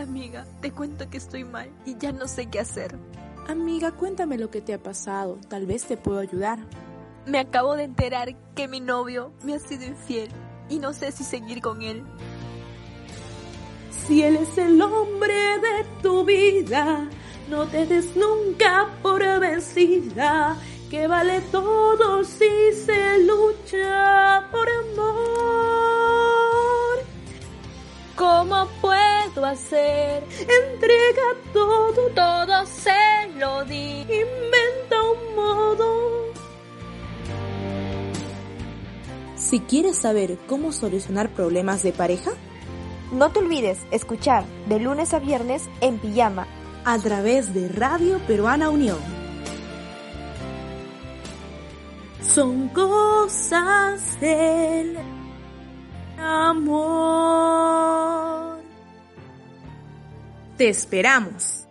Amiga, te cuento que estoy mal y ya no sé qué hacer. Amiga, cuéntame lo que te ha pasado, tal vez te puedo ayudar. Me acabo de enterar que mi novio me ha sido infiel y no sé si seguir con él. Si él es el hombre de tu vida, no te des nunca por vencida, que vale todo si se lucha por amor. ¿Cómo puedo hacer? Entrega todo, Todo se lo di. inventa un modo. Si quieres saber cómo solucionar problemas de pareja, No te olvides escuchar de lunes a viernes en pijama a través de Radio Peruana Unión. Son cosas del amor. Te esperamos.